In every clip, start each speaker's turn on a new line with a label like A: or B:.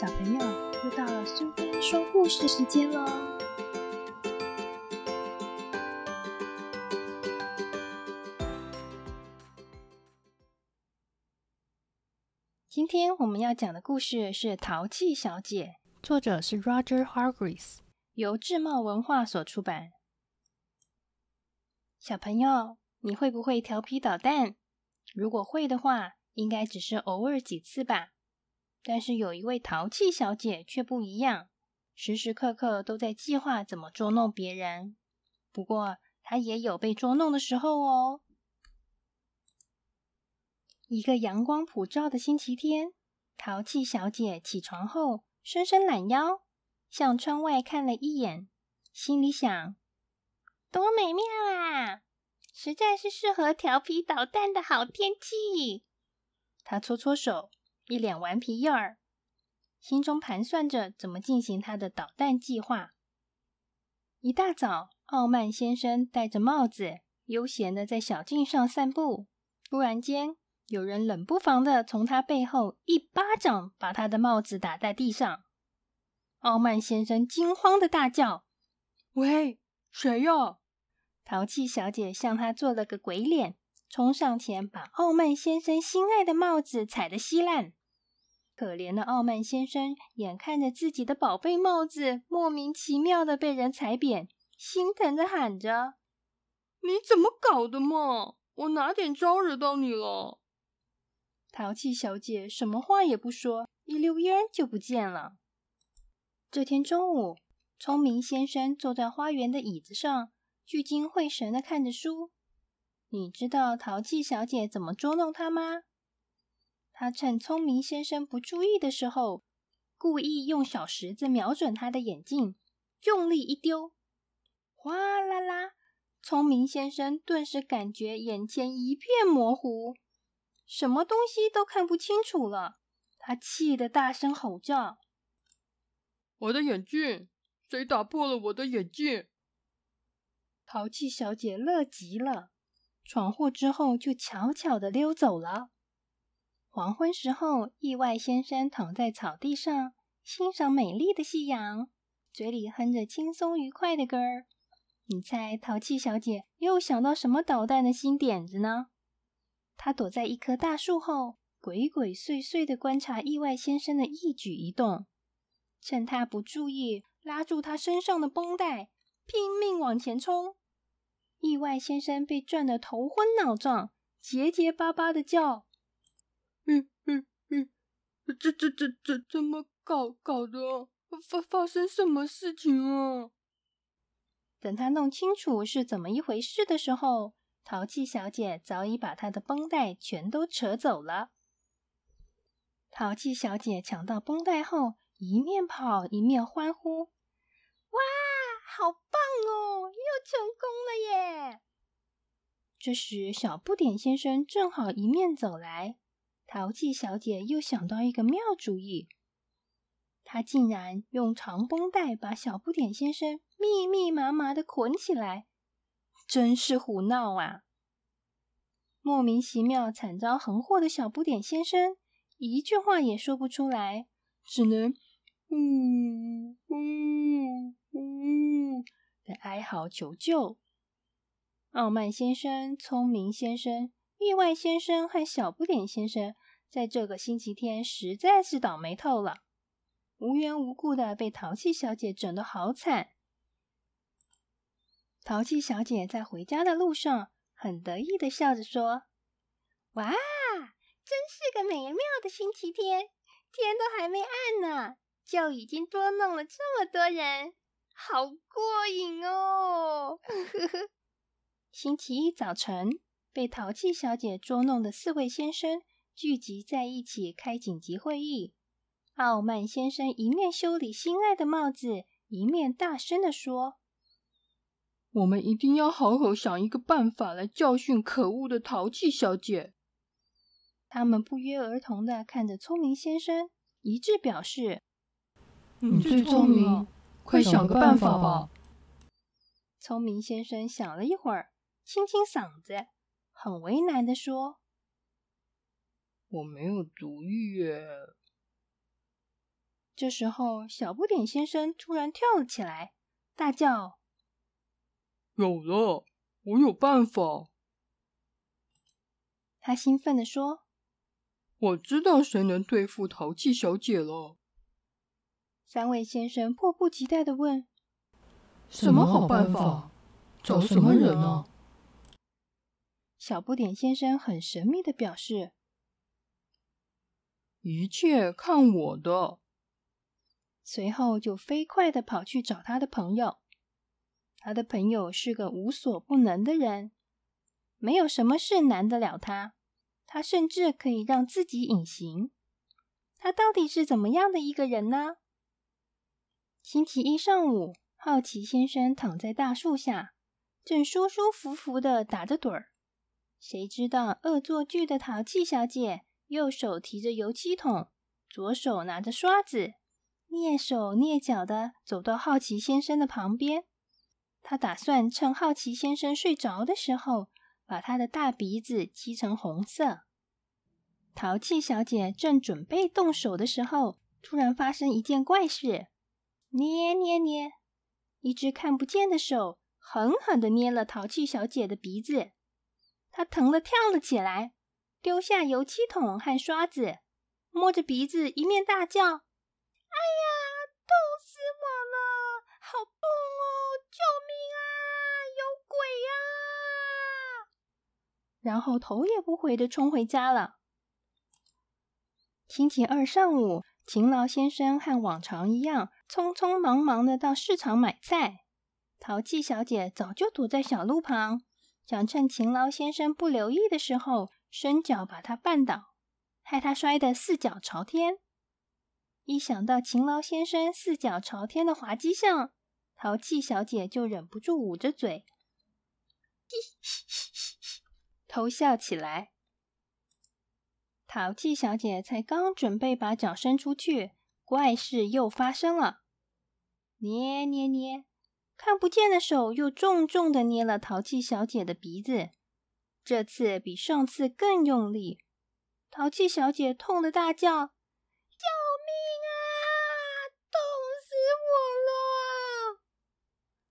A: 小朋友，又到了苏菲说故事时间喽！今天我们要讲的故事是《淘气小姐》，
B: 作者是 Roger Hargreaves，
A: 由智茂文化所出版。小朋友，你会不会调皮捣蛋？如果会的话，应该只是偶尔几次吧。但是有一位淘气小姐却不一样，时时刻刻都在计划怎么捉弄别人。不过她也有被捉弄的时候哦。一个阳光普照的星期天，淘气小姐起床后伸伸懒腰，向窗外看了一眼，心里想：多美妙啊！实在是适合调皮捣蛋的好天气。她搓搓手。一脸顽皮样儿，心中盘算着怎么进行他的捣蛋计划。一大早，傲慢先生戴着帽子，悠闲的在小径上散步。突然间，有人冷不防的从他背后一巴掌把他的帽子打在地上。傲慢先生惊慌的大叫：“
C: 喂，谁呀？”
A: 淘气小姐向他做了个鬼脸，冲上前把傲慢先生心爱的帽子踩得稀烂。可怜的傲慢先生眼看着自己的宝贝帽子莫名其妙的被人踩扁，心疼的喊着：“
C: 你怎么搞的嘛？我哪点招惹到你了？”
A: 淘气小姐什么话也不说，一溜烟就不见了。这天中午，聪明先生坐在花园的椅子上，聚精会神的看着书。你知道淘气小姐怎么捉弄他吗？他趁聪明先生不注意的时候，故意用小石子瞄准他的眼镜，用力一丢，哗啦啦！聪明先生顿时感觉眼前一片模糊，什么东西都看不清楚了。他气得大声吼叫：“
C: 我的眼镜！谁打破了我的眼镜？”
A: 淘气小姐乐极了，闯祸之后就悄悄的溜走了。黄昏时候，意外先生躺在草地上欣赏美丽的夕阳，嘴里哼着轻松愉快的歌儿。你猜淘气小姐又想到什么捣蛋的新点子呢？她躲在一棵大树后，鬼鬼祟祟的观察意外先生的一举一动，趁他不注意，拉住他身上的绷带，拼命往前冲。意外先生被转得头昏脑胀，结结巴巴的叫。
C: 嗯嗯嗯，这这这这怎么搞搞的？发发生什么事情啊？
A: 等他弄清楚是怎么一回事的时候，淘气小姐早已把他的绷带全都扯走了。淘气小姐抢到绷带后，一面跑一面欢呼：“哇，好棒哦，又成功了耶！”这时，小不点先生正好迎面走来。淘气小姐又想到一个妙主意，她竟然用长绷带把小不点先生密密麻麻的捆起来，真是胡闹啊！莫名其妙惨遭横祸的小不点先生，一句话也说不出来，只能呜呜呜的哀嚎求救。傲慢先生、聪明先生。意外先生和小不点先生在这个星期天实在是倒霉透了，无缘无故的被淘气小姐整得好惨。淘气小姐在回家的路上很得意的笑着说：“哇，真是个美妙的星期天，天都还没暗呢，就已经捉弄了这么多人，好过瘾哦！”呵呵。星期一早晨。被淘气小姐捉弄的四位先生聚集在一起开紧急会议。傲慢先生一面修理心爱的帽子，一面大声的说：“
C: 我们一定要好好想一个办法来教训可恶的淘气小姐。”
A: 他们不约而同的看着聪明先生，一致表示：“
C: 你最聪明，快想个办法吧。”
A: 聪明先生想了一会儿，清清嗓子。很为难的说：“
C: 我没有主意耶。”
A: 这时候，小不点先生突然跳了起来，大叫：“
C: 有了，我有办法！”
A: 他兴奋的说：“
C: 我知道谁能对付淘气小姐了。”
A: 三位先生迫不及待的问：“
C: 什么好办法？找什么人呢？”
A: 小不点先生很神秘的表示：“
C: 一切看我的。”
A: 随后就飞快的跑去找他的朋友。他的朋友是个无所不能的人，没有什么事难得了他。他甚至可以让自己隐形。他到底是怎么样的一个人呢？星期一上午，好奇先生躺在大树下，正舒舒服服的打着盹儿。谁知道恶作剧的淘气小姐右手提着油漆桶，左手拿着刷子。蹑手蹑脚的走到好奇先生的旁边，他打算趁好奇先生睡着的时候，把他的大鼻子漆成红色。淘气小姐正准备动手的时候，突然发生一件怪事：捏捏捏，一只看不见的手狠狠的捏了淘气小姐的鼻子，他疼的跳了起来，丢下油漆桶和刷子，摸着鼻子一面大叫。哎呀，痛死我了！好痛哦！救命啊！有鬼呀！然后头也不回的冲回家了。星期二上午，勤劳先生和往常一样，匆匆忙忙的到市场买菜。淘气小姐早就躲在小路旁，想趁勤劳先生不留意的时候，伸脚把他绊倒，害他摔得四脚朝天。一想到勤劳先生四脚朝天的滑稽相，淘气小姐就忍不住捂着嘴，嘻偷笑起来。淘气小姐才刚准备把脚伸出去，怪事又发生了。捏捏捏，看不见的手又重重的捏了淘气小姐的鼻子，这次比上次更用力。淘气小姐痛得大叫。救命啊！痛死我了！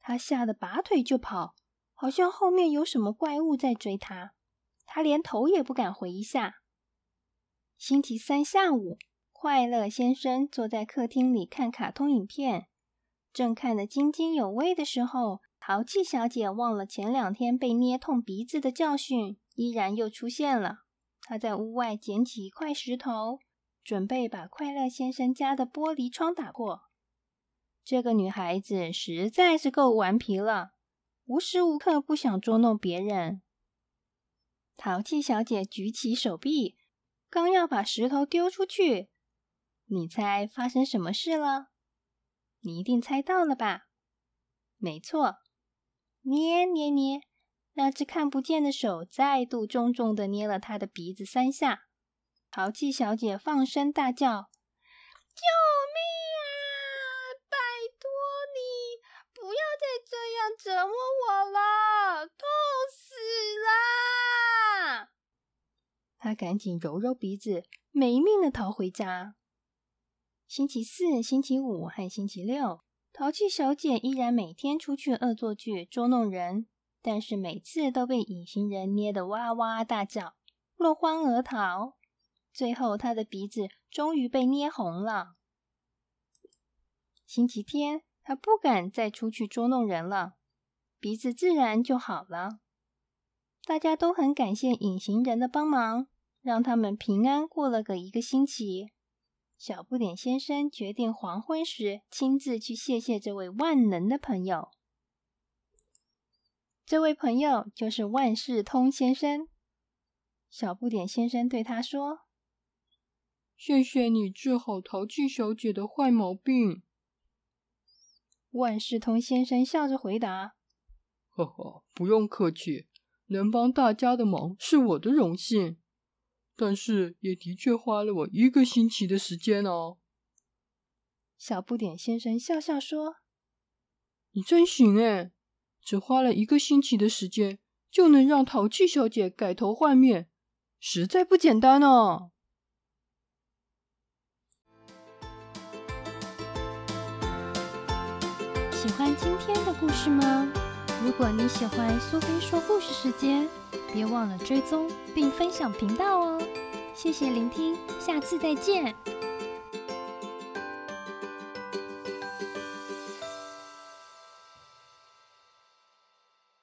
A: 他吓得拔腿就跑，好像后面有什么怪物在追他。他连头也不敢回一下。星期三下午，快乐先生坐在客厅里看卡通影片，正看得津津有味的时候，淘气小姐忘了前两天被捏痛鼻子的教训，依然又出现了。她在屋外捡起一块石头。准备把快乐先生家的玻璃窗打破。这个女孩子实在是够顽皮了，无时无刻不想捉弄别人。淘气小姐举起手臂，刚要把石头丢出去，你猜发生什么事了？你一定猜到了吧？没错，捏捏捏，那只看不见的手再度重重的捏了他的鼻子三下。淘气小姐放声大叫：“救命啊！拜托你不要再这样折磨我了，痛死啦！”她赶紧揉揉鼻子，没命的逃回家。星期四、星期五和星期六，淘气小姐依然每天出去恶作剧捉弄人，但是每次都被隐形人捏得哇哇大叫，落荒而逃。最后，他的鼻子终于被捏红了。星期天，他不敢再出去捉弄人了，鼻子自然就好了。大家都很感谢隐形人的帮忙，让他们平安过了个一个星期。小不点先生决定黄昏时亲自去谢谢这位万能的朋友。这位朋友就是万事通先生。小不点先生对他说。
C: 谢谢你治好淘气小姐的坏毛病。
A: 万事通先生笑着回答：“
C: 呵呵，不用客气，能帮大家的忙是我的荣幸。但是也的确花了我一个星期的时间哦。”
A: 小不点先生笑笑说：“
C: 你真行哎，只花了一个星期的时间就能让淘气小姐改头换面，实在不简单哦。”
A: 喜欢今天的故事吗？如果你喜欢苏菲说故事时间，别忘了追踪并分享频道哦。谢谢聆听，下次再见。